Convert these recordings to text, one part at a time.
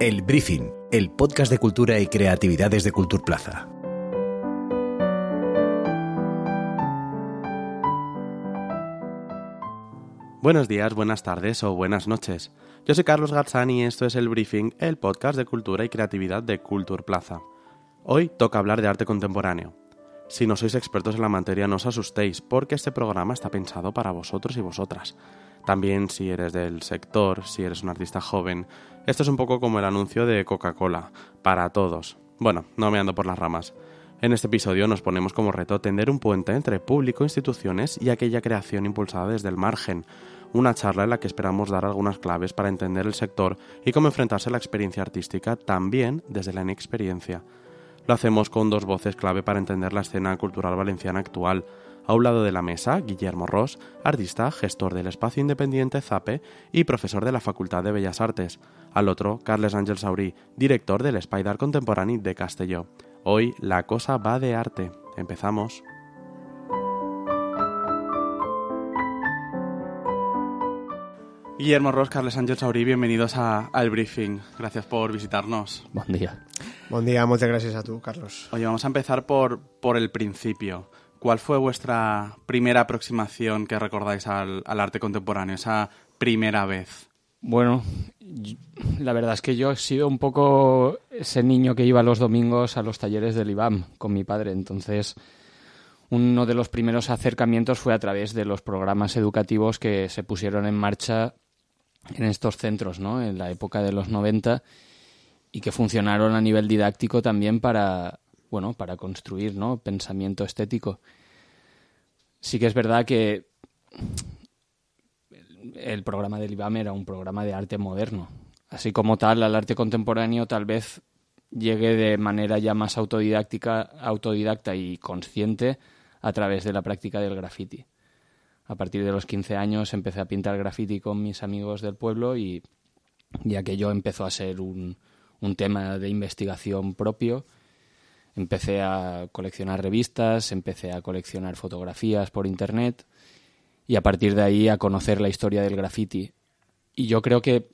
El Briefing, el podcast de cultura y creatividades de Culturplaza. Buenos días, buenas tardes o buenas noches. Yo soy Carlos Garzani y esto es El Briefing, el podcast de cultura y creatividad de Culturplaza. Hoy toca hablar de arte contemporáneo. Si no sois expertos en la materia, no os asustéis, porque este programa está pensado para vosotros y vosotras. También si eres del sector, si eres un artista joven. Esto es un poco como el anuncio de Coca-Cola, para todos. Bueno, no me ando por las ramas. En este episodio nos ponemos como reto tender un puente entre público, instituciones y aquella creación impulsada desde el margen. Una charla en la que esperamos dar algunas claves para entender el sector y cómo enfrentarse a la experiencia artística también desde la inexperiencia. Lo hacemos con dos voces clave para entender la escena cultural valenciana actual, a un lado de la mesa, Guillermo Ross, artista, gestor del espacio independiente ZAPE y profesor de la Facultad de Bellas Artes. Al otro, Carles Ángel Saurí, director del Spider Contemporáneo de Castelló. Hoy la cosa va de arte. Empezamos. Guillermo Ross, Carles Ángel Saurí, bienvenidos al briefing. Gracias por visitarnos. Buen día. Buen día, muchas gracias a tú, Carlos. Oye, vamos a empezar por, por el principio. ¿Cuál fue vuestra primera aproximación que recordáis al, arte contemporáneo, esa primera vez? Bueno, la verdad es que yo he sido un poco ese niño que iba los domingos a los talleres del IBAM con mi padre. Entonces, uno de los primeros acercamientos fue a través de los programas educativos que se pusieron en marcha en estos centros, ¿no? En la época de los 90 y que funcionaron a nivel didáctico también para bueno, para construir, ¿no? Pensamiento estético. Sí que es verdad que el programa del IBAM era un programa de arte moderno. Así como tal, al arte contemporáneo tal vez llegue de manera ya más autodidáctica, autodidacta y consciente a través de la práctica del graffiti. A partir de los 15 años empecé a pintar graffiti con mis amigos del pueblo y, y aquello empezó a ser un, un tema de investigación propio Empecé a coleccionar revistas, empecé a coleccionar fotografías por internet y a partir de ahí a conocer la historia del graffiti. Y yo creo que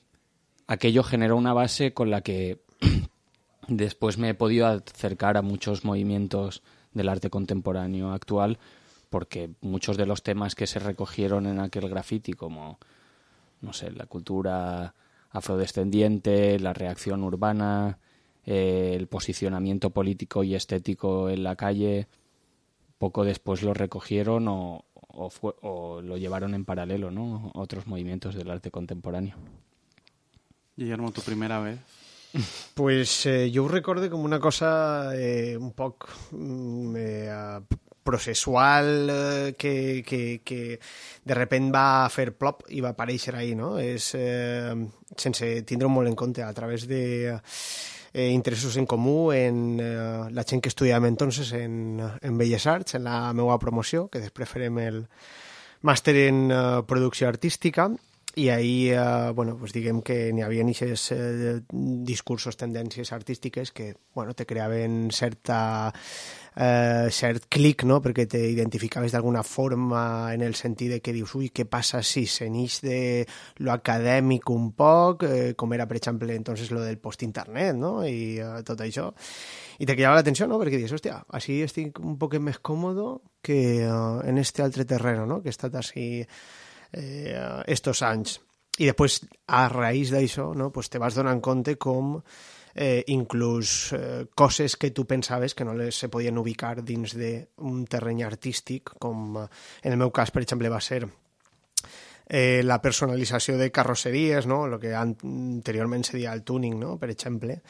aquello generó una base con la que después me he podido acercar a muchos movimientos del arte contemporáneo actual porque muchos de los temas que se recogieron en aquel graffiti como no sé, la cultura afrodescendiente, la reacción urbana, eh, el posicionamiento político y estético en la calle, poco después lo recogieron o, o, lo llevaron en paralelo, ¿no? Otros movimientos del arte contemporáneo. Guillermo, tu primera vez. Pues eh, yo recuerdo como una cosa eh, un poco mm, eh, processual eh, que, que, que de repente va a fer plop i va aparèixer ahí, no? És eh, sense tindre molt en compte a través de eh, interessos en comú en eh, la gent que estudiàvem entonces en, en Belles Arts, en la meva promoció, que després farem el màster en eh, producció artística, i ahir, eh, bueno, pues diguem que n'hi havia aquests eh, discursos, tendències artístiques que, bueno, te creaven certa eh, cert clic, no?, perquè t'identificaves d'alguna forma en el sentit de que dius, ui, què passa si se n'ix de lo acadèmic un poc, eh, com era, per exemple, entonces lo del post-internet, no?, i eh, tot això. I te cridava l'atenció, no?, perquè dius, hòstia, així estic un poc més còmodo que eh, en este altre terreno, no?, que he estat així eh, estos anys. I després, a raïs d'això, no, pues te vas donant compte com eh, inclús eh, coses que tu pensaves que no les se podien ubicar dins d'un terreny artístic, com eh, en el meu cas, per exemple, va ser eh, la personalització de carrosseries, no? el que anteriorment se deia el tuning, no? per exemple,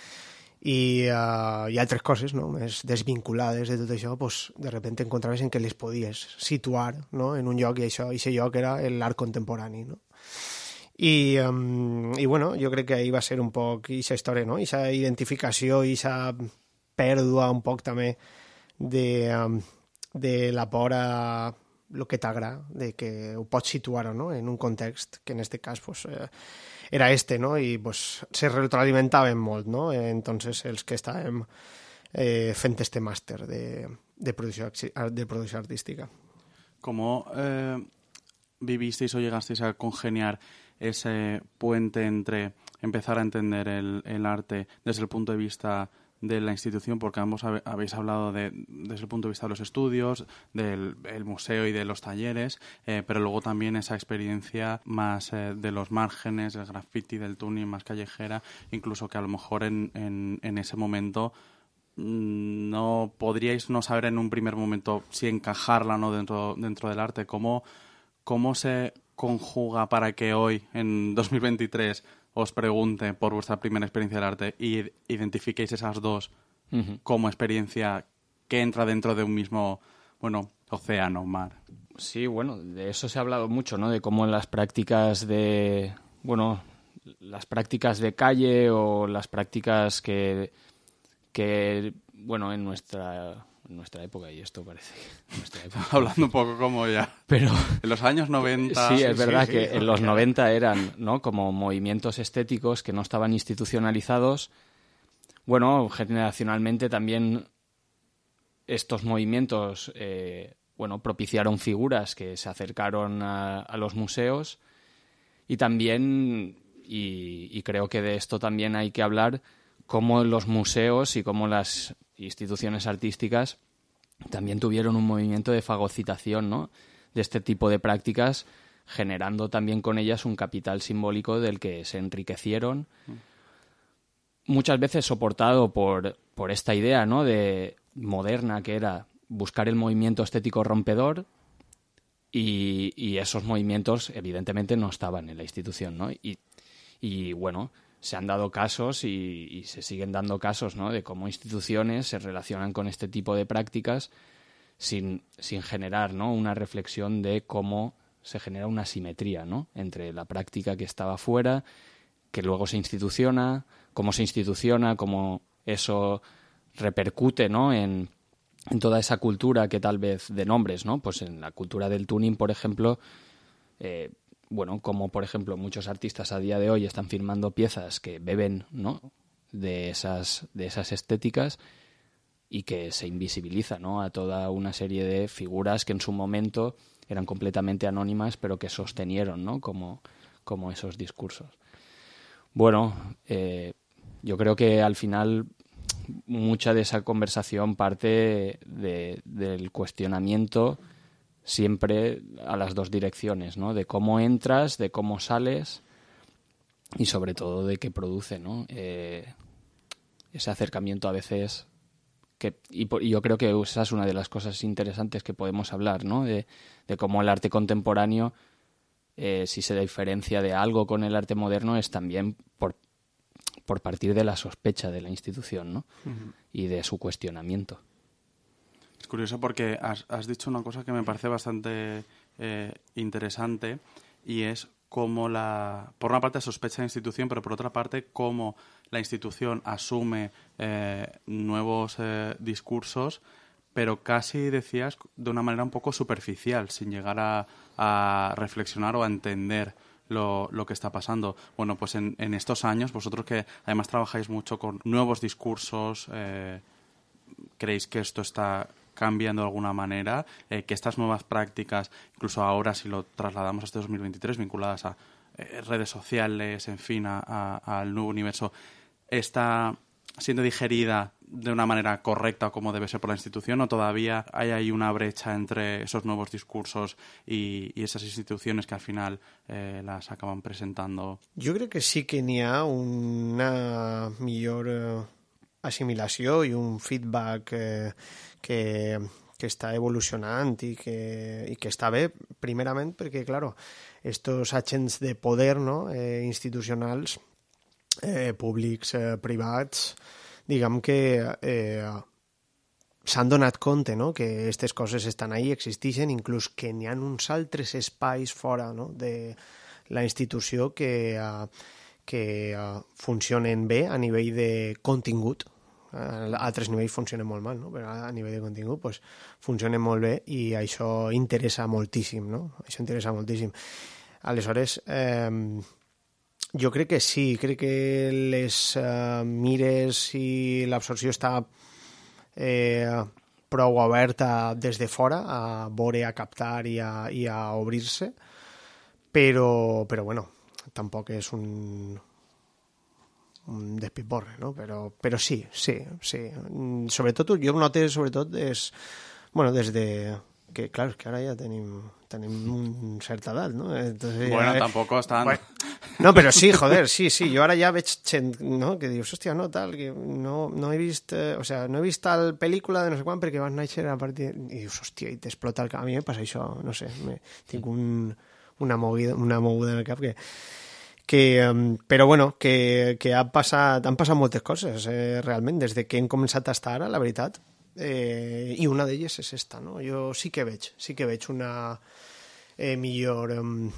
i, uh, i altres coses no? més desvinculades de tot això, pues, de repente encontraves en què les podies situar no? en un lloc i això, i lloc era l'art contemporani. No? I, um, i bueno, jo crec que ahir va ser un poc aquesta història, no? Aquesta identificació aquesta pèrdua un poc també de, um, de la por a el que t'agrada, de que ho pots situar no? en un context que en aquest cas pues, eh, era este, no? i pues, se retroalimentaven molt, no? entonces els que estàvem eh, fent este màster de, de, producció, de producció artística. Com eh, vivisteis o llegasteis a congeniar ese puente entre empezar a entender el, el arte desde el punto de vista de la institución, porque ambos habéis hablado de, desde el punto de vista de los estudios, del museo y de los talleres, eh, pero luego también esa experiencia más eh, de los márgenes, del graffiti, del tuning, más callejera, incluso que a lo mejor en, en, en ese momento mm, no podríais no saber en un primer momento si encajarla o no dentro, dentro del arte. ¿Cómo, ¿Cómo se conjuga para que hoy, en 2023, os pregunte por vuestra primera experiencia del arte y identifiquéis esas dos como experiencia que entra dentro de un mismo, bueno, océano, mar. Sí, bueno, de eso se ha hablado mucho, ¿no? De cómo las prácticas de, bueno, las prácticas de calle o las prácticas que, que bueno, en nuestra en nuestra época y esto parece hablando un poco como ya. Pero en los años 90 sí es verdad que en los 90 eran no como movimientos estéticos que no estaban institucionalizados. Bueno generacionalmente también estos movimientos eh, bueno propiciaron figuras que se acercaron a, los museos. Y también y, y creo que de esto también hay que hablar cómo los museos y cómo las instituciones artísticas también tuvieron un movimiento de fagocitación ¿no? de este tipo de prácticas, generando también con ellas un capital simbólico del que se enriquecieron, muchas veces soportado por, por esta idea ¿no? de moderna que era buscar el movimiento estético rompedor y, esos movimientos evidentemente no estaban en la institución, ¿no? Y bueno, se han dado casos y, se siguen dando casos ¿no? de cómo instituciones se relacionan con este tipo de prácticas sin, sin generar ¿no? una reflexión de cómo se genera una simetría ¿no? entre la práctica que estaba fuera, que luego se instituciona, cómo se instituciona, cómo eso repercute ¿no? en, en toda esa cultura que tal vez de nombres, ¿no? Pues en la cultura del tuning, por ejemplo, eh, bueno, como por ejemplo muchos artistas a día de hoy están firmando piezas que beben, ¿no? de esas de esas estéticas y que se invisibiliza, ¿no? a toda una serie de figuras que en su momento eran completamente anónimas, pero que sostenieron, ¿no? como como esos discursos. Bueno, eh, yo creo que al final mucha de esa conversación parte de, del cuestionamiento siempre a las dos direcciones, ¿no? De cómo entras, de cómo sales y sobre todo de qué produce, ¿no? Eh, ese acercamiento a veces que, y, yo creo que esa es una de las cosas interesantes que podemos hablar, ¿no? De, cómo el arte contemporáneo, eh, si se diferencia de algo con el arte moderno, es también por, por partir de la sospecha de la institución, ¿no? Y de su cuestionamiento. Curioso porque has, dicho una cosa que me parece bastante eh, interesante y es cómo la, por una parte sospecha la institución, pero por otra parte cómo la institución asume eh, nuevos eh, discursos, pero casi decías de una manera un poco superficial, sin llegar a, reflexionar o a entender lo, lo, que está pasando. Bueno, pues en, en, estos años, vosotros que además trabajáis mucho con nuevos discursos, ¿creéis que esto está cambiando de alguna manera, eh, que estas nuevas prácticas, incluso ahora si lo trasladamos a este 2023, vinculadas a eh, redes sociales, en fin, al nuevo universo, está siendo digerida de una manera correcta como debe ser por la institución o todavía hay ahí una brecha entre esos nuevos discursos y, esas instituciones que al final eh, las acaban presentando? Yo creo que sí que ni ha una mejor assimilació i un feedback eh, que, que està evolucionant i que, i que està bé, primerament perquè, claro, estos agents de poder no? eh, institucionals, eh, públics, eh, privats, diguem que eh, s'han donat compte no? que aquestes coses estan ahí, existeixen, inclús que n'hi ha uns altres espais fora no? de la institució que, uh, que uh, funcionen bé a nivell de contingut, a altres nivells funciona molt mal, no? però a nivell de contingut pues, funciona molt bé i això interessa moltíssim, no? Això interessa moltíssim. Aleshores, eh, jo crec que sí, crec que les eh, mires i l'absorció està eh, prou oberta des de fora a veure, a captar i a, i a obrir-se, però, però bueno, tampoc és un despiporre, no? Però, però sí, sí, sí. Mm, Sobretot, jo ho noto, sobretot, és, bueno, des de que, clar, és que ara ja tenim, tenim un certa edat, no? Entonces, Bueno, ja, tampoco están... Bueno, no, però sí, joder, sí, sí. Jo ara ja veig gent, no?, que dius, hòstia, no, tal, que no, no he vist... Eh, o sea, no he vist tal pel·lícula de no sé quan perquè vas néixer a partir... I dius, hòstia, i t'explota el cap. A mi em passa això, no sé, me, tinc un, una, movida, una moguda en el cap que... que però bueno, que, que ha passat, han passat moltes coses eh, realment des de que hem començat a estar ara, la veritat eh, i una d'elles és esta no? jo sí que veig, sí que veig una eh, millor um,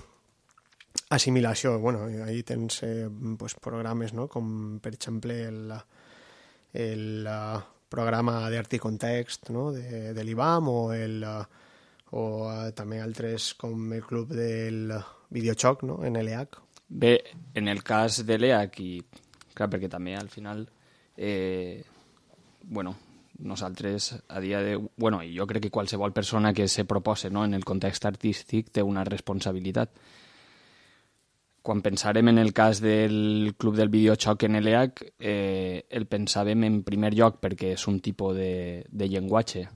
assimilació, bueno, ahí tens eh, pues, programes, no? com per exemple el, el uh, programa d'art i context no? de, de l'IBAM o, el, uh, o uh, també altres com el club del videojoc, no? NLH. Bé, en el cas de l'EAC, i clar, perquè també al final, eh, bueno, nosaltres a dia de... Bueno, i jo crec que qualsevol persona que se propose no, en el context artístic té una responsabilitat. Quan pensàrem en el cas del Club del Videojoc en l'EAC, eh, el pensàvem en primer lloc perquè és un tipus de, de llenguatge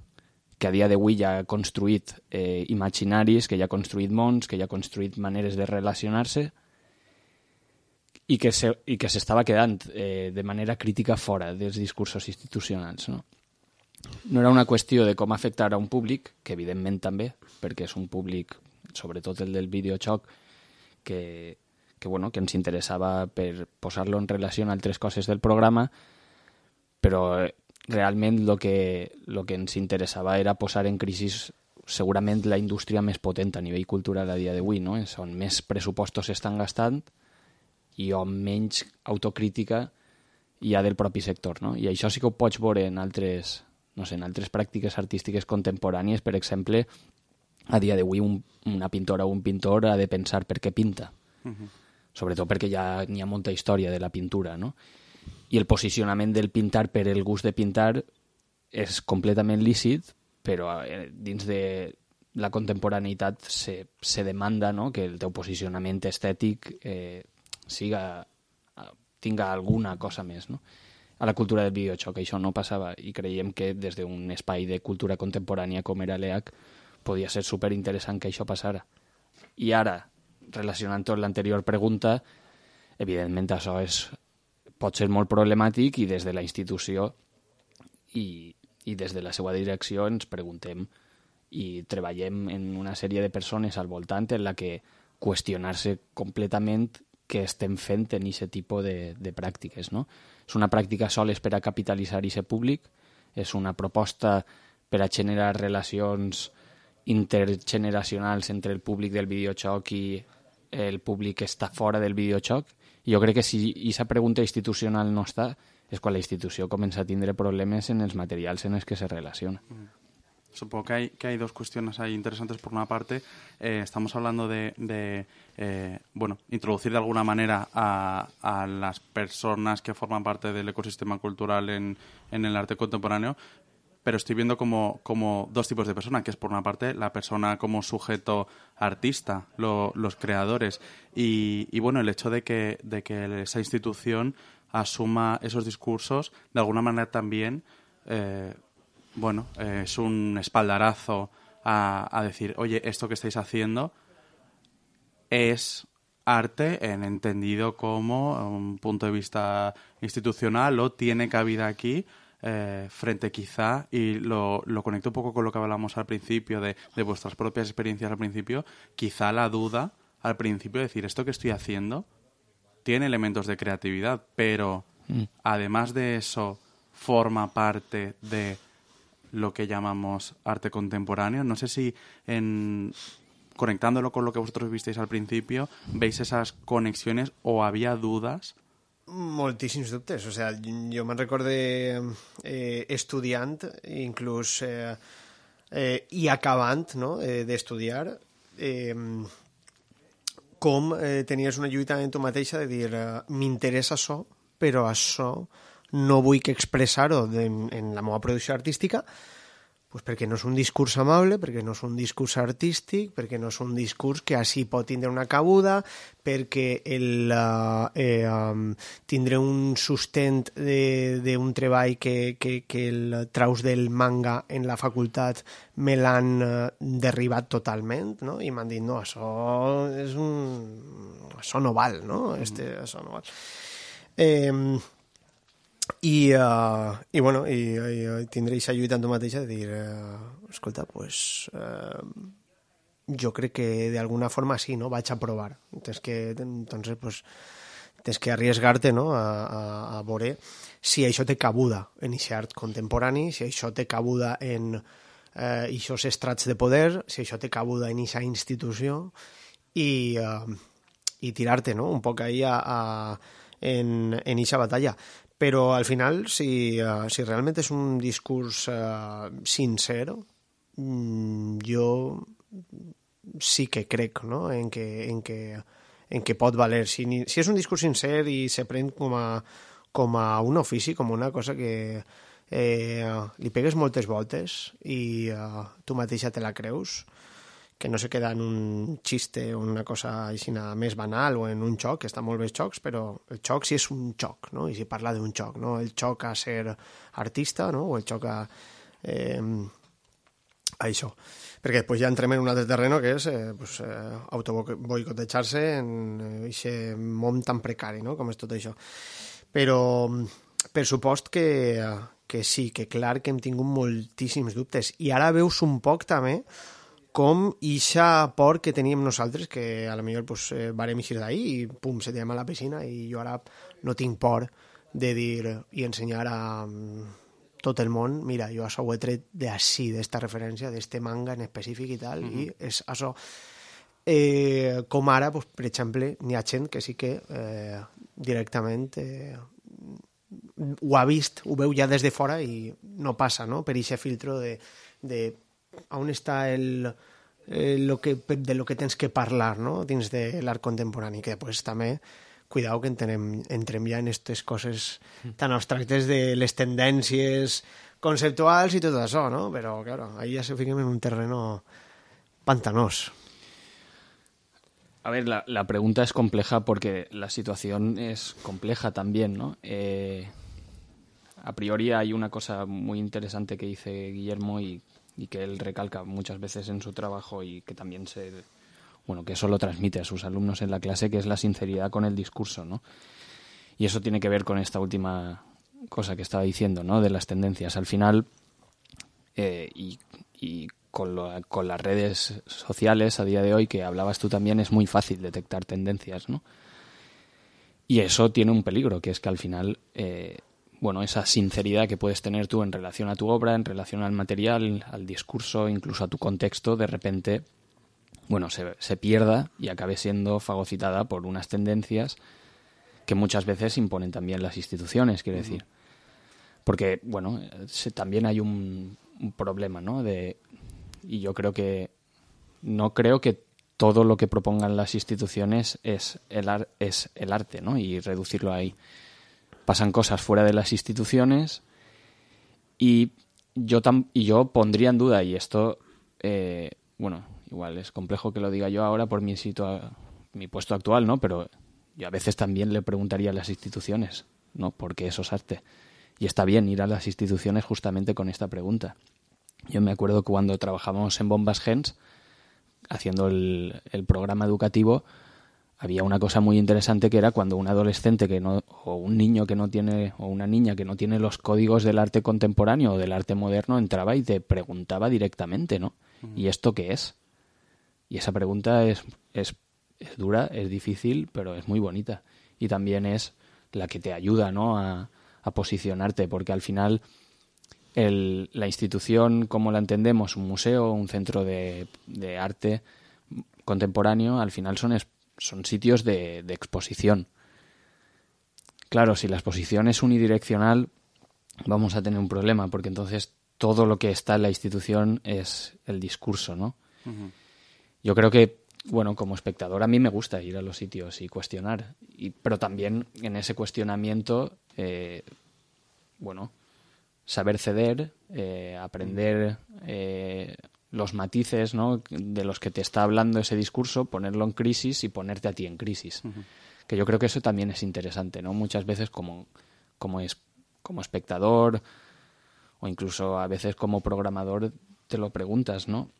que a dia d'avui ja ha construït eh, imaginaris, que ja ha construït mons, que ja ha construït maneres de relacionar-se i que se, s'estava quedant eh, de manera crítica fora dels discursos institucionals. No? no era una qüestió de com afectar a un públic, que evidentment també, perquè és un públic, sobretot el del videojoc, que, que, bueno, que ens interessava per posar-lo en relació amb altres coses del programa, però eh, realment el que, lo que ens interessava era posar en crisi segurament la indústria més potent a nivell cultural a dia d'avui, no? és on més pressupostos s'estan gastant i on menys autocrítica hi ha del propi sector. No? I això sí que ho pots veure en altres, no sé, en altres pràctiques artístiques contemporànies, per exemple, a dia d'avui un, una pintora o un pintor ha de pensar per què pinta. Uh -huh. Sobretot perquè ja n'hi ha molta història de la pintura, no? I el posicionament del pintar per el gust de pintar és completament lícit, però eh, dins de la contemporaneïtat se, se demanda no? que el teu posicionament estètic eh, siga, tinga alguna cosa més. No? a la cultura del videojoc. Això no passava i creiem que des d'un espai de cultura contemporània com era l'EAC podia ser super interessant que això passara. I ara, relacionant tot l'anterior pregunta, evidentment això és, pot ser molt problemàtic i des de la institució i, i des de la seva direcció ens preguntem i treballem en una sèrie de persones al voltant en la que qüestionar-se completament què estem fent en aquest tipus de, de pràctiques. No? És una pràctica sols per a capitalitzar aquest públic, és una proposta per a generar relacions intergeneracionals entre el públic del videojoc i el públic que està fora del videojoc. I jo crec que si aquesta pregunta institucional no està, és quan la institució comença a tindre problemes en els materials en els que se relaciona. Mm. Supongo que hay, que hay dos cuestiones ahí interesantes. Por una parte, eh, estamos hablando de, eh, bueno, introducir de alguna manera a, las personas que forman parte del ecosistema cultural en, en el arte contemporáneo, pero estoy viendo como, como, dos tipos de personas, que es por una parte la persona como sujeto artista, lo, los creadores, y, y, bueno, el hecho de que, de que esa institución asuma esos discursos, de alguna manera también... Eh, bueno, eh, es un espaldarazo a, a, decir, oye, esto que estáis haciendo es arte en entendido como un punto de vista institucional o tiene cabida aquí eh, frente quizá, y lo, lo, conecto un poco con lo que hablamos al principio de, de, vuestras propias experiencias al principio, quizá la duda al principio de decir, esto que estoy haciendo tiene elementos de creatividad, pero mm. además de eso forma parte de lo que llamamos arte contemporáneo. No sé si conectándolo con lo que vosotros visteis al principio, veis esas conexiones o había dudas Moltíssims dubtes. O sea, jo me'n recorde eh, estudiant, inclús eh, eh, i acabant no? eh, d'estudiar, eh, com eh, una lluita en tu mateixa de dir eh, m'interessa això, però això no vull que expressar-ho en, la meva producció artística pues perquè no és un discurs amable, perquè no és un discurs artístic, perquè no és un discurs que així pot tindre una cabuda, perquè el, eh, um, tindre un sustent d'un treball que, que, que el traus del manga en la facultat me l'han uh, derribat totalment, no? i m'han dit, no, això és un... això no val, no? Este, això no val. Eh, i, uh, i, bueno, i, i tindré aquesta lluita amb tu mateixa de dir, uh, escolta, pues, uh, jo crec que d'alguna forma sí, no? Vaig a provar. Tens que, entonces, pues, tens que arriesgar-te no? a, a, a veure si això té cabuda en aquest art contemporani, si això té cabuda en eh, aquests estrats de poder, si això té cabuda en aquesta institució i, uh, i tirar-te no? un poc ahí a, a, en, en eixa batalla però al final, si, uh, si realment és un discurs uh, sincer, mm, jo sí que crec no? en, que, en, que, en que pot valer. Si, si és un discurs sincer i se pren com a, com a un ofici, com una cosa que eh, li pegues moltes voltes i uh, tu mateixa te la creus, que no se queda en un xiste o una cosa així més banal o en un xoc, que està molt bé els xocs, però el xoc sí és un xoc, no? I si parla d'un xoc, no? El xoc a ser artista, no? O el xoc a... Eh, a això. Perquè després ja entrem en un altre terreno que és eh, pues, eh, autoboicotejar-se en aquest eh, món tan precari, no? Com és tot això. Però per supost que, que sí, que clar que hem tingut moltíssims dubtes. I ara veus un poc també com ixa por que teníem nosaltres, que a lo millor pues, eh, varem eixir d'ahir i pum, se a la piscina i jo ara no tinc por de dir i ensenyar a um, tot el món, mira, jo això ho he tret d'ací, d'esta referència, d'este manga en específic i tal, mm -hmm. i és això. Eh, com ara, pues, per exemple, n'hi ha gent que sí que eh, directament eh, ho ha vist, ho veu ja des de fora i no passa, no?, per aquest filtro de, de on està el, lo que, de lo que tens que parlar no? dins de l'art contemporani, que després també cuidao que entenem, entrem ja en aquestes coses tan abstractes de les tendències conceptuals i tot això, no? Però, claro, ahí ja se fiquem en un terreno pantanós. A ver, la, la, pregunta es compleja porque la situación es compleja también, ¿no? Eh, a priori hay una cosa muy interesante que dice Guillermo y y que él recalca muchas veces en su trabajo y que también se bueno que eso lo transmite a sus alumnos en la clase que es la sinceridad con el discurso no y eso tiene que ver con esta última cosa que estaba diciendo no de las tendencias. Al final eh, y, y con, lo, con las redes sociales a día de hoy que hablabas tú también es muy fácil detectar tendencias no y eso tiene un peligro que es que al final eh, bueno, esa sinceridad que puedes tener tú en relación a tu obra, en relación al material, al discurso, incluso a tu contexto, de repente, bueno, se, se pierda y acabe siendo fagocitada por unas tendencias que muchas veces imponen también las instituciones, quiero decir. Porque, bueno, se, también hay un, un, problema, ¿no? De, y yo creo que no creo que todo lo que propongan las instituciones es el, ar, es el arte, ¿no? Y reducirlo ahí pasan cosas fuera de las instituciones y yo, tam y yo pondría en duda, y esto, eh, bueno, igual es complejo que lo diga yo ahora por mi, mi puesto actual, ¿no? Pero yo a veces también le preguntaría a las instituciones, ¿no? ¿Por qué eso es arte? Y está bien ir a las instituciones justamente con esta pregunta. Yo me acuerdo que cuando trabajamos en Bombas Gens, haciendo el, el programa educativo, había una cosa muy interesante que era cuando un adolescente que no o un niño que no tiene o una niña que no tiene los códigos del arte contemporáneo o del arte moderno entraba y te preguntaba directamente, ¿no? ¿Y esto qué es? Y esa pregunta es, es, es, dura, es difícil, pero es muy bonita. Y también es la que te ayuda, ¿no? A, a posicionarte, porque al final el, la institución, como la entendemos, un museo, un centro de, de arte contemporáneo, al final son son sitios de, de exposición. Claro, si la exposición es unidireccional, vamos a tener un problema, porque entonces todo lo que está en la institución es el discurso, ¿no? Uh -huh. Yo creo que, bueno, como espectador a mí me gusta ir a los sitios y cuestionar, y, pero también en ese cuestionamiento, eh, bueno, saber ceder, eh, aprender eh, los matices ¿no? de los que te está hablando ese discurso, ponerlo en crisis y ponerte a ti en crisis. Que yo creo que eso también es interesante, ¿no? Muchas veces como, como, es, como espectador o incluso a veces como programador te lo preguntas, ¿no?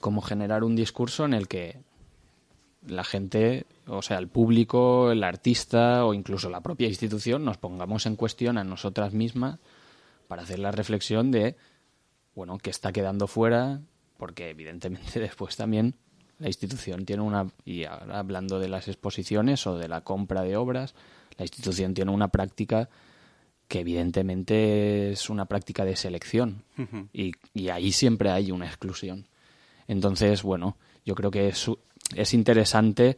Cómo generar un discurso en el que la gente, o sea, el público, el artista o incluso la propia institución nos pongamos en cuestión a nosotras mismas para hacer la reflexión de, bueno, qué está quedando fuera, porque evidentemente después también la institución tiene una, y ahora hablando de las exposiciones o de la compra de obras, la institución tiene una práctica que evidentemente es una práctica de selección y, y ahí siempre hay una exclusión. Entonces, bueno, yo creo que es, es interesante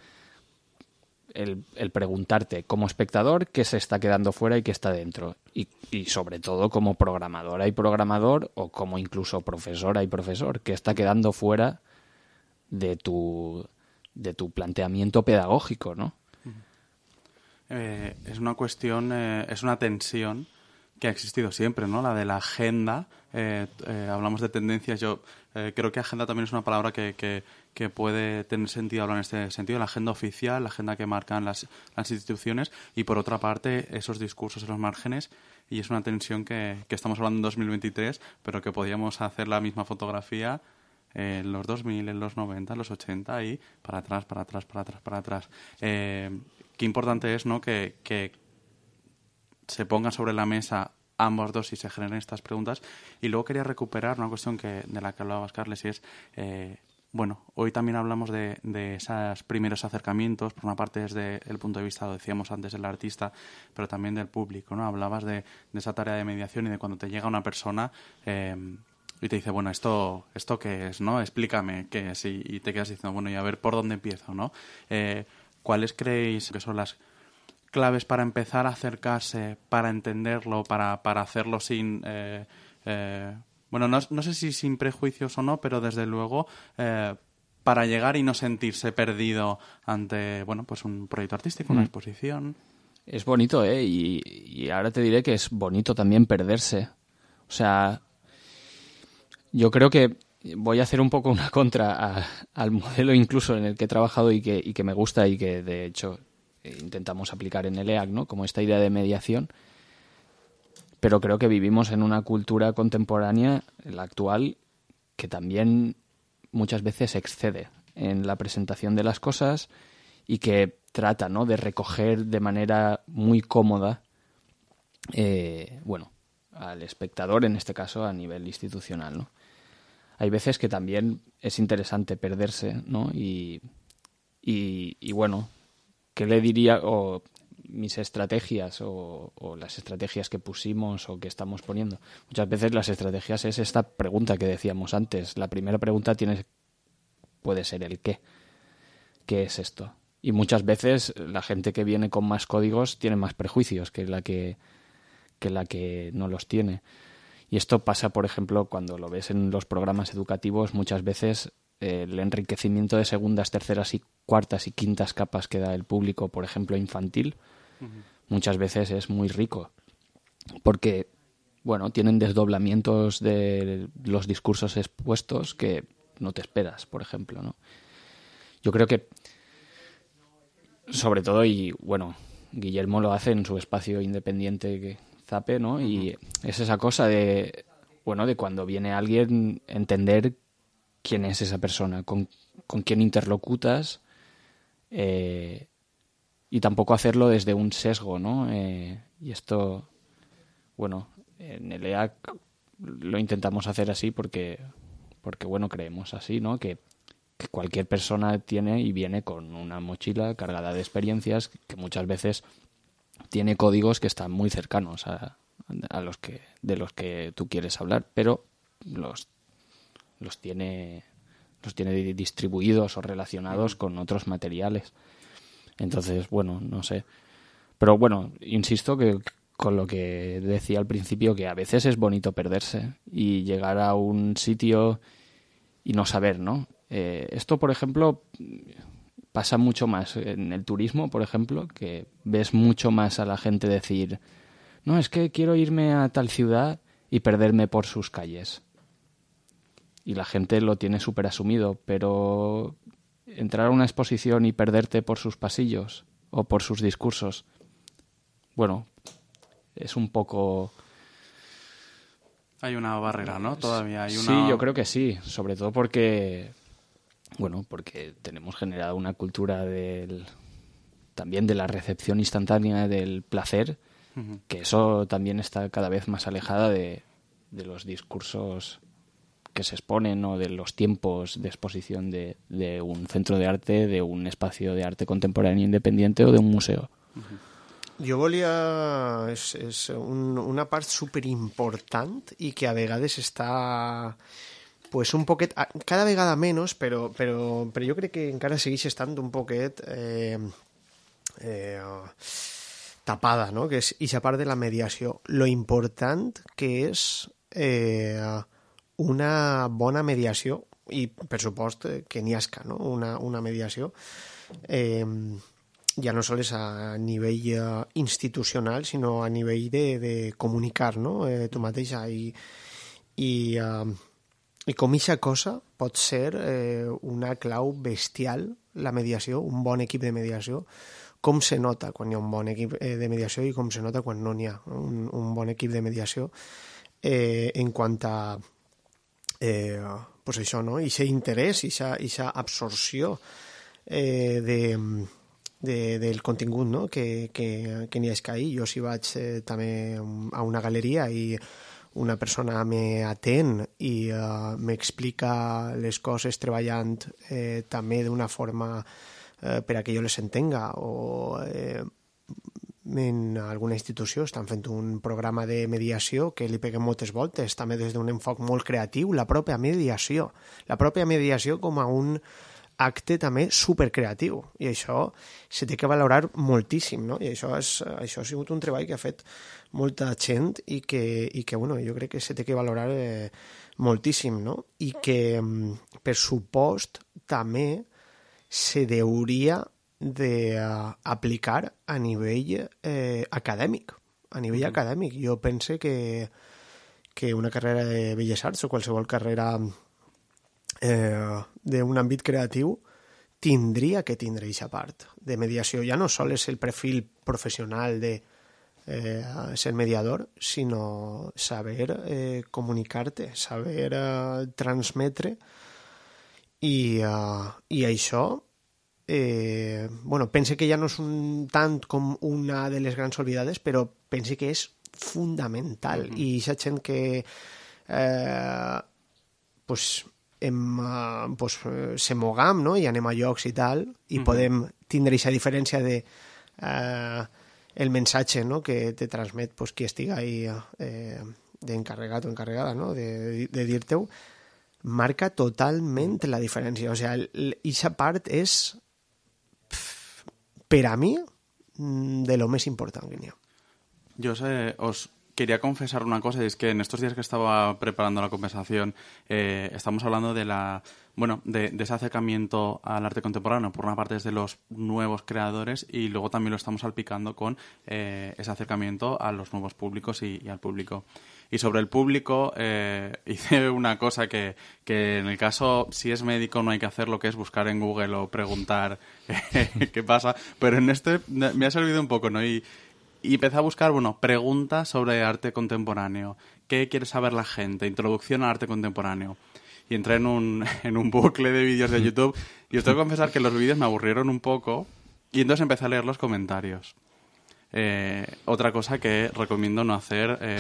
el, preguntarte como espectador qué se está quedando fuera y qué está dentro. Y, sobre todo como programadora y programador o como incluso profesora y profesor, qué está quedando fuera de tu, de tu planteamiento pedagógico, ¿no? Eh, es una cuestión, eh, es una tensión que ha existido siempre, ¿no? La de la agenda. Eh, hablamos de tendencias. Yo creo que agenda también es una palabra que puede tener sentido hablar en este sentido, la agenda oficial, la agenda que marcan las, las instituciones y por otra parte esos discursos en los márgenes y es una tensión que, que estamos hablando en 2023 pero que podíamos hacer la misma fotografía en los 2000, en los 90, en los 80 y para atrás, para atrás, para atrás, para atrás. Eh, qué importante es ¿no? que, que se pongan sobre la mesa ambos dos y se generen estas preguntas. Y luego quería recuperar una cuestión que, de la que hablabas, Carles, y es eh, bueno, hoy también hablamos de, de, esos primeros acercamientos, por una parte desde el punto de vista, lo decíamos antes, del artista, pero también del público, ¿no? Hablabas de, de esa tarea de mediación y de cuando te llega una persona eh, y te dice, bueno, ¿esto, ¿esto qué es, no? Explícame qué es, y, te quedas diciendo, bueno, y a ver por dónde empiezo, ¿no? Eh, ¿Cuáles creéis que son las claves para empezar a acercarse, para entenderlo, para, para hacerlo sin... Eh, bueno, no, no, sé si sin prejuicios o no, pero desde luego eh, para llegar y no sentirse perdido ante, bueno, pues un proyecto artístico, una mm. exposición. Es bonito, ¿eh? Y, ahora te diré que es bonito también perderse. O sea, yo creo que voy a hacer un poco una contra al modelo incluso en el que he trabajado y que, y que me gusta y que de hecho intentamos aplicar en el EAC, ¿no? Como esta idea de mediación pero creo que vivimos en una cultura contemporánea, la actual, que también muchas veces excede en la presentación de las cosas y que trata ¿no? de recoger de manera muy cómoda eh, bueno al espectador en este caso a nivel institucional ¿no? hay veces que también es interesante perderse ¿no? y, y, y bueno qué le diría o mis estrategias o, las estrategias que pusimos o que estamos poniendo. Muchas veces las estrategias es esta pregunta que decíamos antes. La primera pregunta tiene, puede ser el qué. ¿Qué es esto? Y muchas veces la gente que viene con más códigos tiene más prejuicios que la que, que la que no los tiene. Y esto pasa, por ejemplo, cuando lo ves en los programas educativos, muchas veces el enriquecimiento de segundas, terceras y cuartas y quintas capas que da el público, por ejemplo, infantil, muchas veces es muy rico. Porque, bueno, tienen desdoblamientos de los discursos expuestos que no te esperas, por ejemplo, ¿no? Yo creo que, sobre todo, y bueno, Guillermo lo hace en su espacio independiente que Zape, ¿no? Y es esa cosa de, bueno, de cuando viene alguien entender quién es esa persona, con, con quién interlocutas, eh, y tampoco hacerlo desde un sesgo, ¿no? Eh, y esto, bueno, en el EAC lo intentamos hacer así porque, porque bueno, creemos así, ¿no? Que, cualquier persona tiene y viene con una mochila cargada de experiencias que muchas veces tiene códigos que están muy cercanos a, a los que de los que tú quieres hablar, pero los los tiene los tiene distribuidos o relacionados con otros materiales. Entonces, bueno, no sé. Pero bueno, insisto que con lo que decía al principio, que a veces es bonito perderse y llegar a un sitio y no saber, ¿no? Eh, esto, por ejemplo, pasa mucho más en el turismo, por ejemplo, que ves mucho más a la gente decir, no, es que quiero irme a tal ciudad y perderme por sus calles. Y la gente lo tiene súper asumido, pero entrar a una exposición y perderte por sus pasillos o por sus discursos, bueno, es un poco... Hay una barrera, ¿no? Todavía hay una... Sí, yo creo que sí, sobre todo porque, bueno, porque tenemos generado una cultura del, también de la recepción instantánea del placer, que eso también está cada vez más alejada de, de, los discursos que se exponen o de los tiempos de exposición de, de, un centro de arte, de un espacio de arte contemporáneo independiente o de un museo. Jo volia... És, és un, una part i que a vegades està pues un poquet, cada vegada menys, però, però, però jo crec que encara segueix estant un poquet eh, eh, tapada, no? que és aquesta part de la mediació. Lo important que és eh, una bona mediació, i per supost que n'hi hasca, no? una, una mediació, eh, ja no sols a nivell eh, institucional, sinó a nivell de, de comunicar no? eh, tu mateixa i, i, eh, i com aquesta cosa pot ser eh, una clau bestial, la mediació, un bon equip de mediació, com se nota quan hi ha un bon equip eh, de mediació i com se nota quan no n'hi ha un, un bon equip de mediació eh, en quant a eh, pues això, no? Ixe interès, ixa, ixa absorció eh, de, de, del contingut no? que, que, que n'hi ha ahir. Jo si vaig eh, també a una galeria i una persona me atén i uh, m'explica les coses treballant eh, també d'una forma eh, per a que jo les entenga o eh, en alguna institució estan fent un programa de mediació que li peguem moltes voltes, també des d'un enfoc molt creatiu, la pròpia mediació. La pròpia mediació com a un acte també supercreatiu i això se té que valorar moltíssim no? i això, és, això ha sigut un treball que ha fet molta gent i que, i que bueno, jo crec que se té que valorar eh, moltíssim no? i que mm, per supost també se deuria d'aplicar uh, a nivell eh, acadèmic a nivell mm -hmm. acadèmic jo pense que, que una carrera de Belles Arts o qualsevol carrera eh, d'un àmbit creatiu tindria que tindre aquesta part de mediació. Ja no sol és el perfil professional de eh, ser mediador, sinó saber eh, comunicar-te, saber eh, transmetre i, uh, i això eh, bueno, pense que ja no és un, tant com una de les grans oblidades, però pense que és fundamental. Mm -hmm. I aquesta gent que eh, pues, hem, uh, pues, se mogam no? i anem a llocs i tal, i mm -hmm. podem tindre aquesta diferència de uh, el mensatge no? que te transmet pues, qui estiga ahí eh, d'encarregat o encarregada no? de, de dir-te-ho, marca totalment la diferència. O sigui, aquesta part és, per a mi, mm, de lo més important que sé, os quería confesar una cosa, y es que en estos días que estaba preparando la conversación, eh, estamos hablando de la bueno, de, de, ese acercamiento al arte contemporáneo, por una parte desde los nuevos creadores y luego también lo estamos salpicando con eh, ese acercamiento a los nuevos públicos y, al público. Y sobre el público, eh, hice una cosa que, que, en el caso, si es médico, no hay que hacer lo que es buscar en Google o preguntar qué pasa, pero en este me ha servido un poco, ¿no? Y, y empecé a buscar, bueno, preguntas sobre arte contemporáneo. ¿Qué quiere saber la gente? Introducción al arte contemporáneo. Y entré en un, en un bucle de vídeos de YouTube y os tengo que confesar que los vídeos me aburrieron un poco y entonces empecé a leer los comentarios. Eh, otra cosa que recomiendo no hacer eh,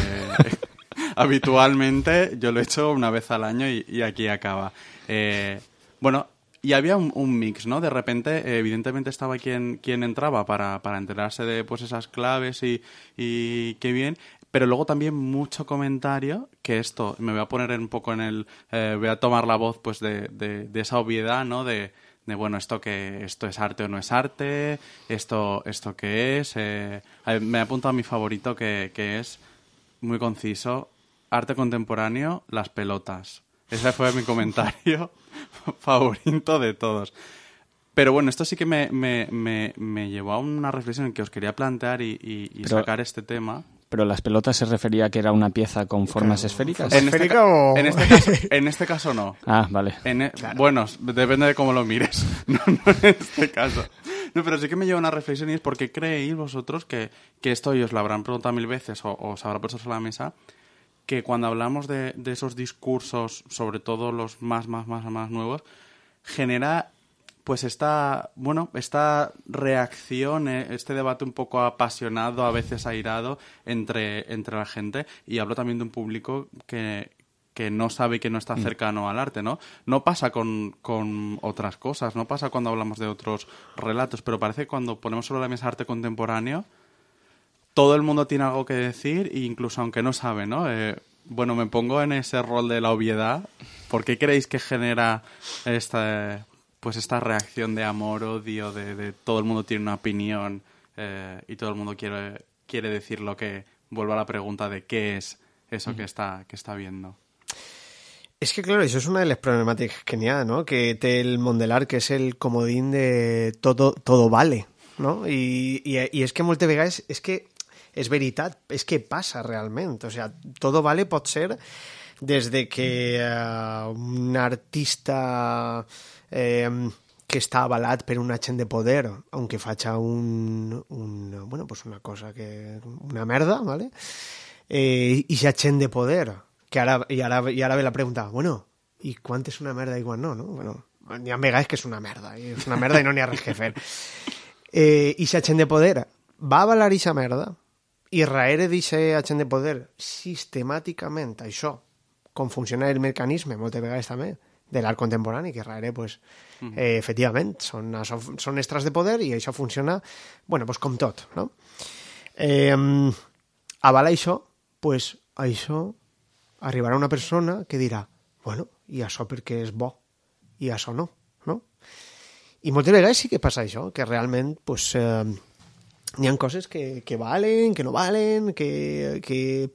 habitualmente, yo lo he hecho una vez al año y, aquí acaba. Eh, bueno, y había un, un, mix, ¿no? De repente, evidentemente estaba quien, quien entraba para, para enterarse de pues esas claves y, y qué bien, pero luego también mucho comentario, que esto me voy a poner un poco en el, eh, voy a tomar la voz pues de, de, de esa obviedad, ¿no? De, de bueno, esto que esto es arte o no es arte, esto, esto qué es. Eh, me apunto a mi favorito que, que es muy conciso, arte contemporáneo, las pelotas. Ese fue mi comentario favorito de todos. Pero bueno, esto sí que me, me, me, me, llevó a una reflexión en que os quería plantear y, y, y sacar este tema. Pero las pelotas se refería a que era una pieza con formas esféricas. En este, ¿Esférica ca- o- en este caso, en este caso no. Ah, vale. En e- Bueno, depende de cómo lo mires. No, no en este caso. No, pero sí que me lleva una reflexión y es por qué creéis vosotros que, que esto y os lo habrán preguntado mil veces o, o os habrá puesto sobre la mesa, que cuando hablamos de, de esos discursos, sobre todo los más, más, más, más nuevos, genera pues esta, bueno, esta reacción, eh, este debate un poco apasionado, a veces airado entre, entre la gente. Y hablo también de un público que, que no sabe que no está cercano al arte, ¿no? No pasa con, con otras cosas, no pasa cuando hablamos de otros relatos, pero parece que cuando ponemos sobre la mesa arte contemporáneo, todo el mundo tiene algo que decir, e incluso aunque no sabe, ¿no? Eh, bueno, me pongo en ese rol de la obviedad. ¿Por qué creéis que genera esta, pues esta reacción de amor, odio, de, de todo el mundo tiene una opinión eh, y todo el mundo quiere, quiere decir lo que... Vuelvo a la pregunta de qué es eso que está, que está viendo. És que, claro, això és una de que n'hi ha, no? Que el món de l'art, que és el comodín de todo, todo vale, no? I, i és que moltes vegades és que és veritat, és que passa realment. O sea, todo vale pot ser des de que uh, un artista eh, que està avalat per un agent de poder, aunque faci un, un, bueno, pues una cosa que... una merda, ¿vale? Eh, i agent de poder, que ara, i, ara, ve la pregunta, bueno, i quan és una merda i quan no, no? Bueno, n'hi ha vegades que és una merda, i és una merda i no n'hi ha res que fer. Eh, I de poder va avalar aquesta merda, i darrere d'aquest agent de poder sistemàticament això, com funciona el mecanisme, moltes vegades també, de l'art contemporani, que darrere, pues, eh, efectivament, són, són extras de poder i això funciona, bueno, pues com tot, no? Eh, avala això, pues això arribarà una persona que dirà, bueno, i això perquè és bo, i això no, no? I moltes vegades sí que passa això, que realment, pues, eh, n'hi ha coses que, que valen, que no valen, que, que...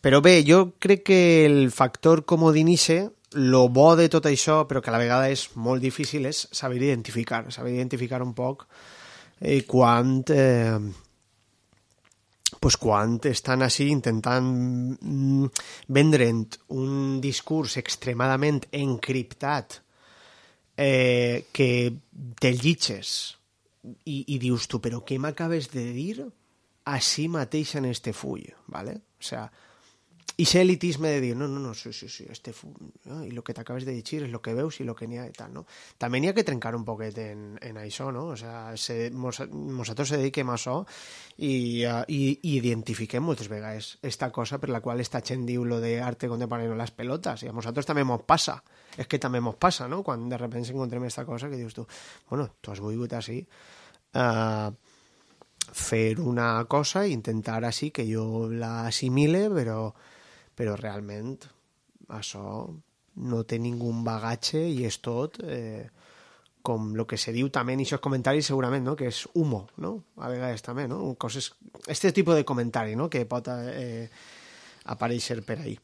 Però bé, jo crec que el factor comodinice, lo bo de tot això, però que a la vegada és molt difícil, és saber identificar, saber identificar un poc eh, quan... Eh, pues quan estan així intentant mm, vendre'n un discurs extremadament encriptat eh, que te llitges i, i dius tu, però què m'acabes de dir així mateix en este full, ¿vale? O sea, i ese elitisme de dir, no, no, no, sí, sí, sí, este no? i lo que t'acabes de llegir és lo que veus i lo que n'hi ha tal, no? També n'hi que trencar un poquet en, en això, no? O sea, se, mos, nosaltres se dediquem a això i, uh, i, i identifiquem moltes vegades esta cosa per la qual esta gent lo de arte contemporáneo las pelotas i a nosaltres també mos passa és que també mos passa, no? Quan de repente encontrem esta cosa que dius tu, bueno, tu has volgut així uh, fer una cosa i intentar així que jo la assimile, però, però realment això no té ningú bagatge i és tot eh, com el que se diu també en aquests comentaris segurament, no? que és humo, no? a vegades també, no? Coses, este tipus de comentari no? que pot eh, aparèixer per ahí.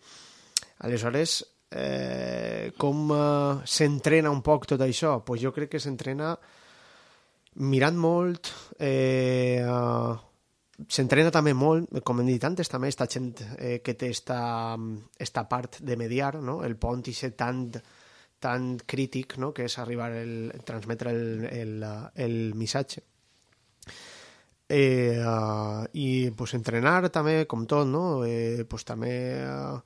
Aleshores, eh, com eh, s'entrena un poc tot això? Pues jo crec que s'entrena mirant molt, eh, uh, s'entrena també molt, com hem dit antes, també esta gent eh, que té esta, esta part de mediar, no? el pont i ser tant, tan crític, no? que és arribar el, transmetre el, el, el missatge. Eh, uh, I pues, entrenar també, com tot, no? eh, pues, també uh,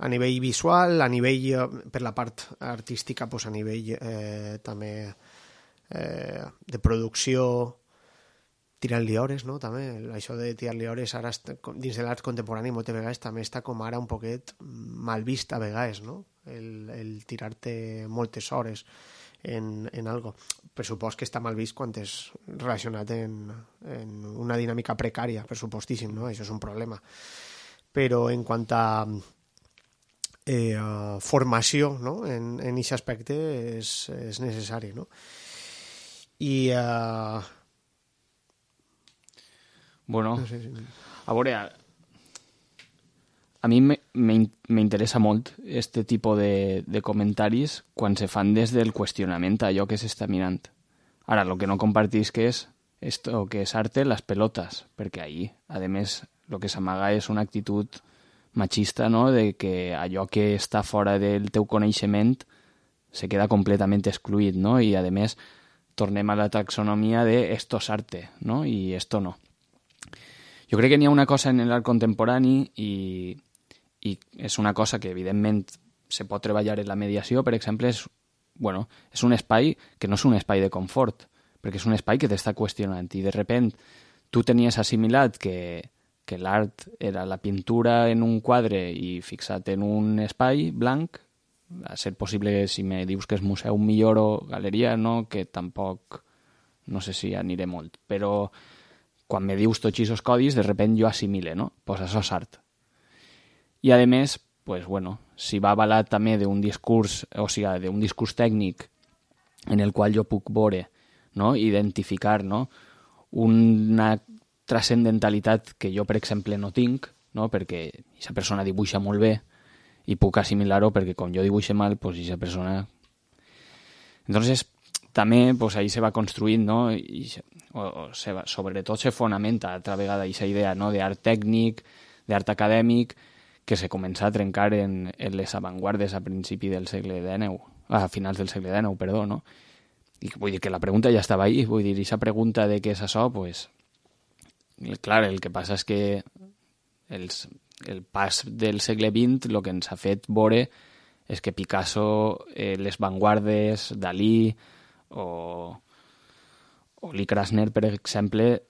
a nivell visual, a nivell, uh, per la part artística, pues, a nivell eh, també eh, de producció tirant-li hores, no? També, això de tirar-li hores ara dins de l'art contemporani moltes vegades també està com ara un poquet mal vist a vegades, no? El, el tirar-te moltes hores en, en algo. Per supost que està mal vist quan és relacionat en, en una dinàmica precària, per supostíssim, no? Això és un problema. Però en quant a eh, formació no? en, en aquest aspecte és, és necessari, no? i uh... Bueno, no sé, si... a veure, a, mi me- me- m'interessa molt este tipus de, de comentaris quan se fan des del qüestionament a allò que s'està mirant. Ara, el que no compartís que és esto que és arte, las pelotas, perquè ahí, a més, el que s'amaga és una actitud machista, no?, de que allò que està fora del teu coneixement se queda completament excluït, no? I, a més, tornem a la taxonomia de esto es arte, no? I esto no. Jo crec que n'hi ha una cosa en l'art contemporani i, i és una cosa que, evidentment, se pot treballar en la mediació, per exemple, és, bueno, és un espai que no és un espai de confort, perquè és un espai que t'està qüestionant i, de repent, tu tenies assimilat que, que l'art era la pintura en un quadre i fixat en un espai blanc, a ser possible, si me dius que és museu millor o galeria, no? que tampoc no sé si aniré molt, però quan me dius tots aquests codis, de repent jo assimile, no? Pues això és art. I a més, pues bueno, si va avalat també d'un discurs, o sigui, d'un discurs tècnic en el qual jo puc veure, no? identificar no? una transcendentalitat que jo, per exemple, no tinc, no? perquè aquesta persona dibuixa molt bé i puc assimilar-ho perquè com jo dibuixe mal, pues aquesta persona... Entonces, també pues, ahí se va construint, no? I, o, o se va, sobretot se fonamenta altra vegada aquesta idea no? d'art tècnic, d'art acadèmic, que se comença a trencar en, en les avantguardes a principi del segle XIX, a finals del segle XIX, perdó, no? I vull dir que la pregunta ja estava ahí, vull dir, aquesta pregunta de què és això, pues, clar, el que passa és que els, el pas del segle XX el que ens ha fet veure és que Picasso, eh, les vanguardes, Dalí o, o Lee Krasner, per exemple,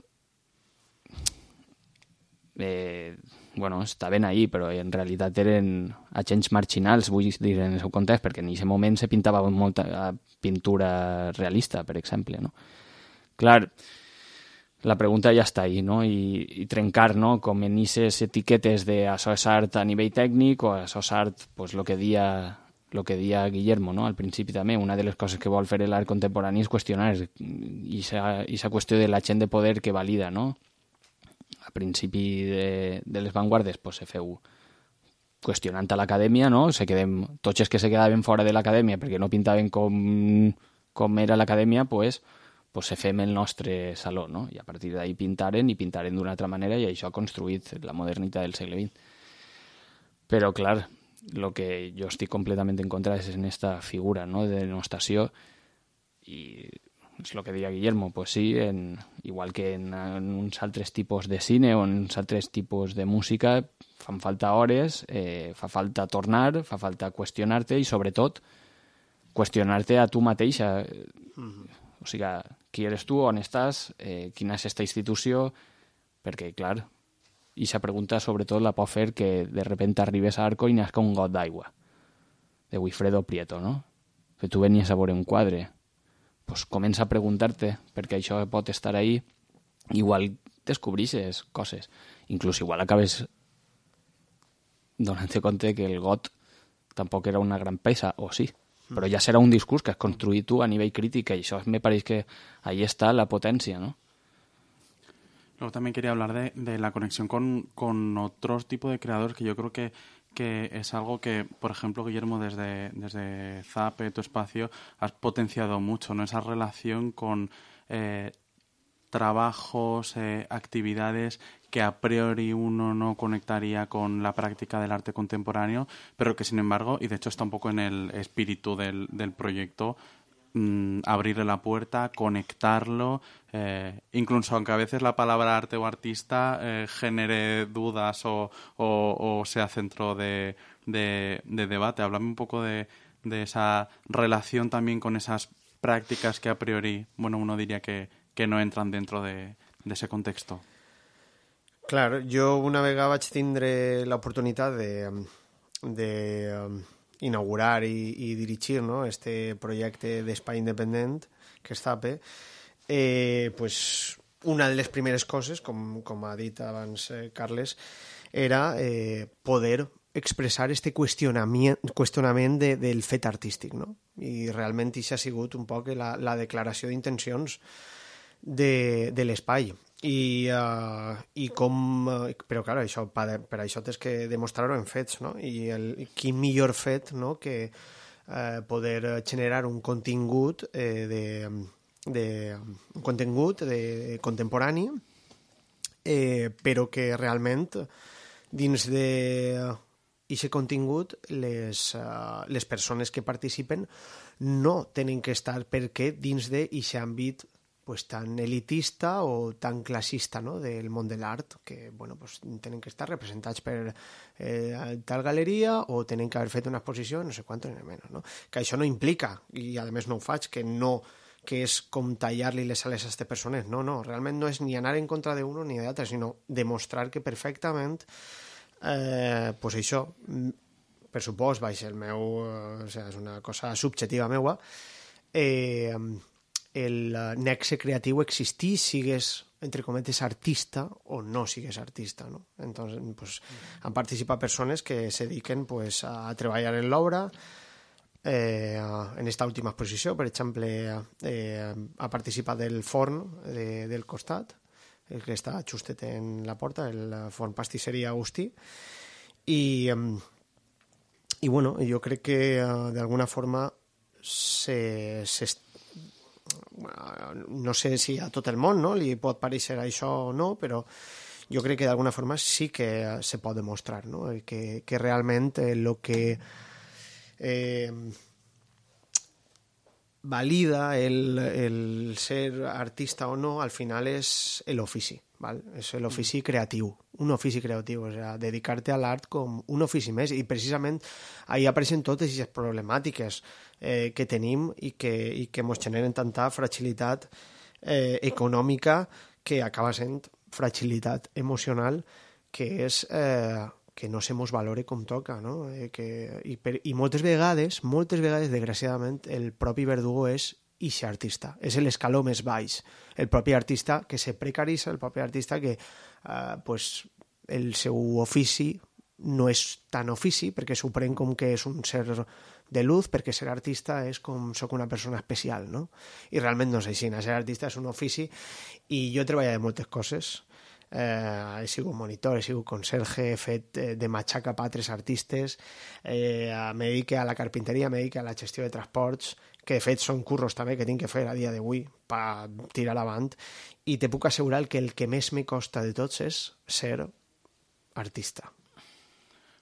eh, bueno, estaven ahí, però en realitat eren agents marginals, vull dir, en el seu context, perquè en aquest moment se pintava molta pintura realista, per exemple, no? Clar, la pregunta ja està ahí, no? I, i trencar, no? Com en aquestes etiquetes de és art a nivell tècnic o això és art, pues, lo que dia lo que dia Guillermo, no? al principi també, una de les coses que vol fer l'art contemporani és qüestionar aquesta qüestió de la gent de poder que valida, no? A principi de, de les vanguardes pues, se feu qüestionant a l'acadèmia, no? Se quedem, tots els que se quedaven fora de l'acadèmia perquè no pintaven com, com era l'acadèmia, pues, pues se fem el nostre saló, no? I a partir d'ahí pintaren i pintaren d'una altra manera i això ha construït la modernitat del segle XX. Però, clar, el que jo estic completament en contra és en esta figura no? de denostació i és el que deia Guillermo, pues sí, en, igual que en, en uns altres tipus de cine o en uns altres tipus de música fan falta hores, eh, fa falta tornar, fa falta qüestionar-te i sobretot qüestionar-te a tu mateixa. Mm -hmm. O sigui, qui eres tu, on estàs, eh, quina és aquesta institució, perquè, clar, i sa pregunta sobretot la pot fer que de repente arribes a Arco i nasca un got d'aigua, de Wilfredo Prieto, no? Que tu venies a veure un quadre. pues comença a preguntar-te perquè això pot estar ahí, igual descobrixes coses. Inclús igual acabes donant-te compte que el got tampoc era una gran peça, o sí, però ja serà un discurs que has construït tu a nivell crític i això me pareix que ahí està la potència, ¿no? Luego también quería hablar de, de la conexión con, con otros tipos de creadores que yo creo que, que es algo que, por ejemplo, Guillermo, desde, desde Zape, tu espacio, has potenciado mucho, ¿no? Esa relación con eh, trabajos, eh, actividades que a priori uno no conectaría con la práctica del arte contemporáneo, pero que sin embargo, y de hecho está un poco en el espíritu del, del proyecto, mmm, abrirle la puerta, conectarlo, eh, incluso aunque a veces la palabra arte o artista eh, genere dudas o, o, sea centro de, de, de debate. Háblame un poco de, de esa relación también con esas prácticas que a priori, bueno, uno diría que, que no entran dentro de, ese contexto. Clar, jo una vegada vaig tindre l'oportunitat de, de um, inaugurar i, i dirigir no? este projecte d'espai independent que és TAPE, eh, pues, una de les primeres coses, com, com ha dit abans eh, Carles, era eh, poder expressar este qüestionament, qüestionament de, del fet artístic, no? I realment això ha sigut un poc la, la declaració d'intencions de, de l'espai i, uh, i com... Uh, però, clar, això, per, per això tens que demostrar-ho en fets, no? I el, quin millor fet no? que uh, poder generar un contingut eh, de, de, un contingut de, contemporani eh, però que realment dins de aquest contingut les, uh, les persones que participen no tenen que estar perquè dins d'aquest àmbit pues, tan elitista o tan classista no? del món de l'art que bueno, pues, tenen que estar representats per eh, tal galeria o tenen que haver fet una exposició no sé quant ni menys. No? Que això no implica, i a més no ho faig, que no que és com tallar-li les ales a aquestes persones. No, no, realment no és ni anar en contra d'uno ni d'altre, sinó demostrar que perfectament eh, pues això, per supost, vaig, el meu, eh, o sigui, és una cosa subjectiva meua, eh, el nexe creatiu existís, sigues, entre cometes, artista o no sigues artista, ¿no? Entonces, pues, han participat persones que se dediquen pues, a treballar en l'obra, eh, en esta última exposició, per exemple, eh, ha participat del forn de, del costat, el que està justet en la porta, el forn pastisseria Agustí, i, i bueno, jo crec que d'alguna forma se, se, no sé si a tot el món no? li pot pareixer això o no, però jo crec que d'alguna forma sí que se pot demostrar no? que, que realment el eh, que eh, valida el, el ser artista o no al final és l'ofici, és l'ofici creatiu, un ofici creatiu, o sigui, dedicar-te a l'art com un ofici més. I precisament ahí apareixen totes aquestes problemàtiques eh, que tenim i que, i que ens generen tanta fragilitat eh, econòmica que acaba sent fragilitat emocional que és eh, que no se mos valore com toca, no? Eh, que, i, per, I moltes vegades, moltes vegades, desgraciadament, el propi verdugo és ixe artista, és l'escaló més baix. El propi artista que se precaritza, el propi artista que eh, pues, el seu ofici no és tan ofici, perquè s'ho pren que és un ser de luz, perquè ser artista és com sóc una persona especial, no? I realment no és així, ser artista és un ofici i jo he treballat de moltes coses, eh, he sigut monitor, he sigut conserge, he fet eh, de matxaca per altres artistes, eh, me dedique a la carpinteria, me dedique a la gestió de transports, que de fet curros també que tinc que fer a dia d'avui per tirar avant, i te puc assegurar que el que més me costa de tots és ser artista.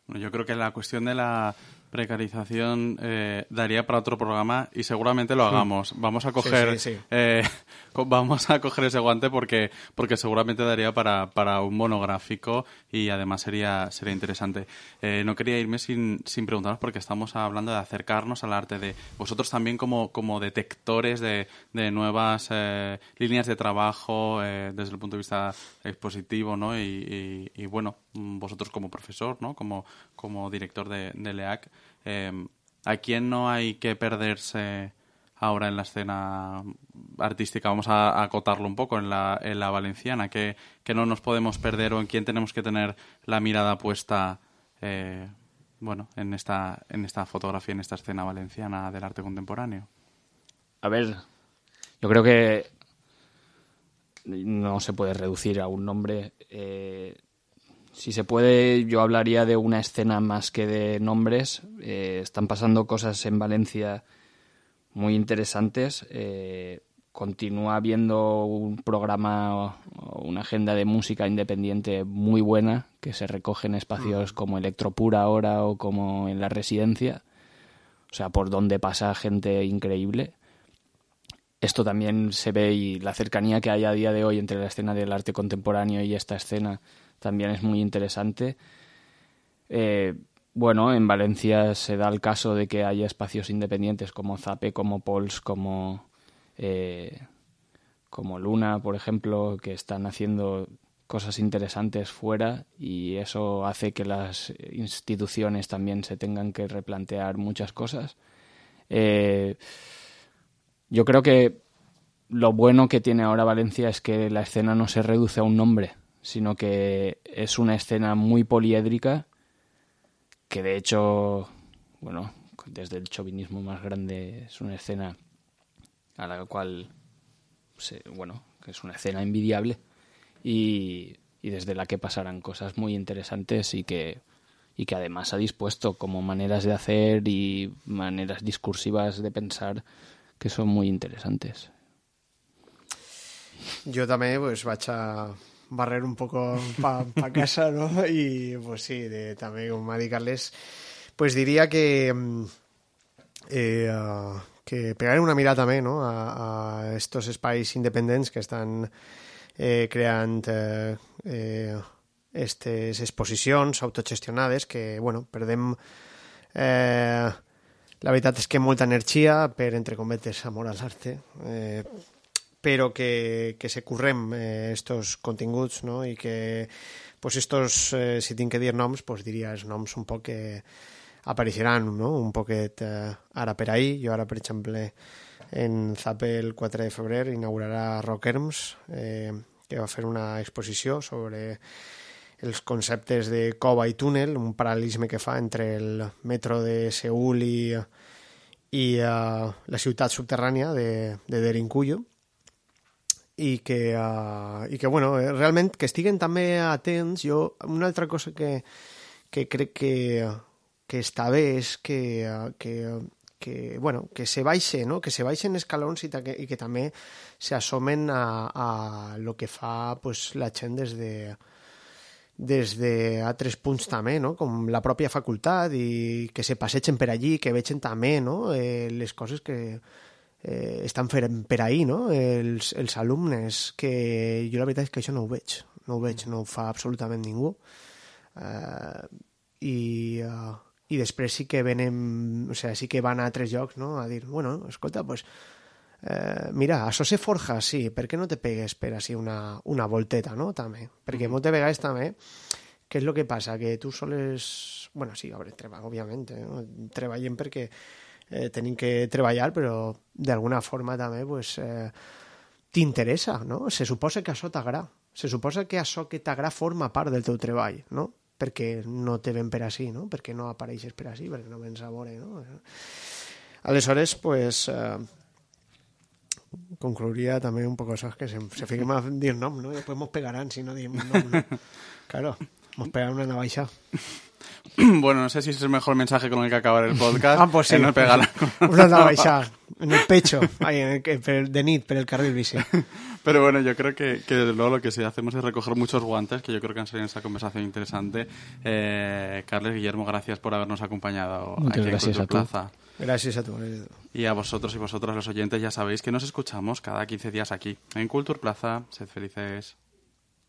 Bueno, yo creo que la cuestión de la precarización eh, daría para otro programa y seguramente lo hagamos. Vamos a coger sí, sí, sí. Eh, vamos a coger ese guante porque porque seguramente daría para, para un monográfico y además sería sería interesante. Eh, no quería irme sin, sin preguntaros porque estamos hablando de acercarnos al arte de vosotros también como como detectores de, de nuevas eh, líneas de trabajo desde el punto de vista expositivo, ¿no? Y, y, y, bueno, vosotros como profesor, ¿no? Como como director de, de LEAC eh, ¿A quién no hay que perderse ahora en la escena artística? Vamos a, acotarlo un poco en la, en la valenciana. ¿Qué, ¿Qué, no nos podemos perder o en quién tenemos que tener la mirada puesta eh, bueno, en esta, en esta fotografía, en esta escena valenciana del arte contemporáneo? A ver, yo creo que no se puede reducir a un nombre. Eh, si se puede, yo hablaría de una escena más que de nombres. Eh, están pasando cosas en Valencia muy interesantes. Eh, continúa habiendo un programa o una agenda de música independiente muy buena que se recoge en espacios como Electropura ahora o como en la residencia. O sea, por donde pasa gente increíble. Esto también se ve y la cercanía que hay a día de hoy entre la escena del arte contemporáneo y esta escena también es muy interesante. Eh, bueno, en Valencia se da el caso de que haya espacios independientes como Zape, como Pols, como, eh, como Luna, por ejemplo, que están haciendo cosas interesantes fuera y eso hace que las instituciones también se tengan que replantear muchas cosas. Eh, yo creo que lo bueno que tiene ahora Valencia es que la escena no se reduce a un nombre, sino que es una escena muy poliédrica que de hecho, bueno, desde el chauvinismo más grande es una escena a la cual, bueno, que es una escena envidiable y, y desde la que pasarán cosas muy interesantes y que y que además ha dispuesto como maneras de hacer y maneras discursivas de pensar que son muy interesantes. Jo també pues, vaig a barrer un poco para casa, ¿no? Y pues sí, de, también con Madi Carles, pues diría que, mm, eh, uh, que pegar una mirada també no? a, a estos espais independents que estan eh, creant eh, eh, estes exposicions autogestionades que, bueno, perdem eh, la veritat és que molta energia per, entre cometes, amor a l'arte eh, però que, que se currem eh, estos continguts no? i que pues estos, eh, si tinc que dir noms, pues diria els noms un poc que apareixeran no? un poquet eh, ara per ahir. Jo ara, per exemple, en Zape el 4 de febrer inaugurarà Rockerms, eh, que va fer una exposició sobre els conceptes de cova i túnel, un paral·lelisme que fa entre el metro de Seul i, i uh, la ciutat subterrània de, de Derinkuyo i que, uh, i que bueno, eh, realment que estiguen també atents jo, una altra cosa que, que crec que, que està bé és que, que, que, bueno, que se baixe, no? que se baixen escalons i, que, i que també s'assomen a, a lo que fa pues, la gent des de, des d'altres punts també, no? com la pròpia facultat i que se passegen per allí, que vegin també no? eh, les coses que, eh, estan fent per ahir, no? Els, els alumnes, que jo la veritat és que això no ho veig, no ho veig, no ho fa absolutament ningú. Eh, i, uh, I després sí que venen, o sigui, sí que van a altres llocs, no?, a dir, bueno, escolta, pues, eh, mira, això se forja, sí, per què no te pegues per així una, una volteta, no?, també. Perquè moltes vegades també, què és el que passa? Que tu soles... Bueno, sí, a veure, treba, òbviament, eh, treballem perquè eh, tenim que treballar, però d'alguna forma també pues, eh, t'interessa, no? Se suposa que això t'agrada. Se suposa que això que t'agrada forma part del teu treball, no? Perquè no te ven per així, no? Perquè no apareixes per així, perquè no vens a veure, no? Aleshores, pues, eh, concluiría també un poco eso, que se, se fiquen a dir nom, ¿no? Y después nos pegarán si no diem nom, ¿no? Claro, nos pegarán una navaixa. Bueno, no sé si es el mejor mensaje con el que acabar el podcast. Ah, pues sí. El pegar Una navaixa en el pecho, ahí, en el, de nit, per el carril bici. Pero bueno, yo creo que, luego lo que sí hacemos es recoger muchos guantes, que yo creo que han salido en esta conversación interesante. Eh, Carles, Guillermo, gracias por habernos acompañado Muchas aquí gracias en a tú. Plaza. Gràcies a tu. Y a vosotros y vosotras los oyentes ya sabéis que nos escuchamos cada 15 días aquí en Culture Plaza. Sed felices.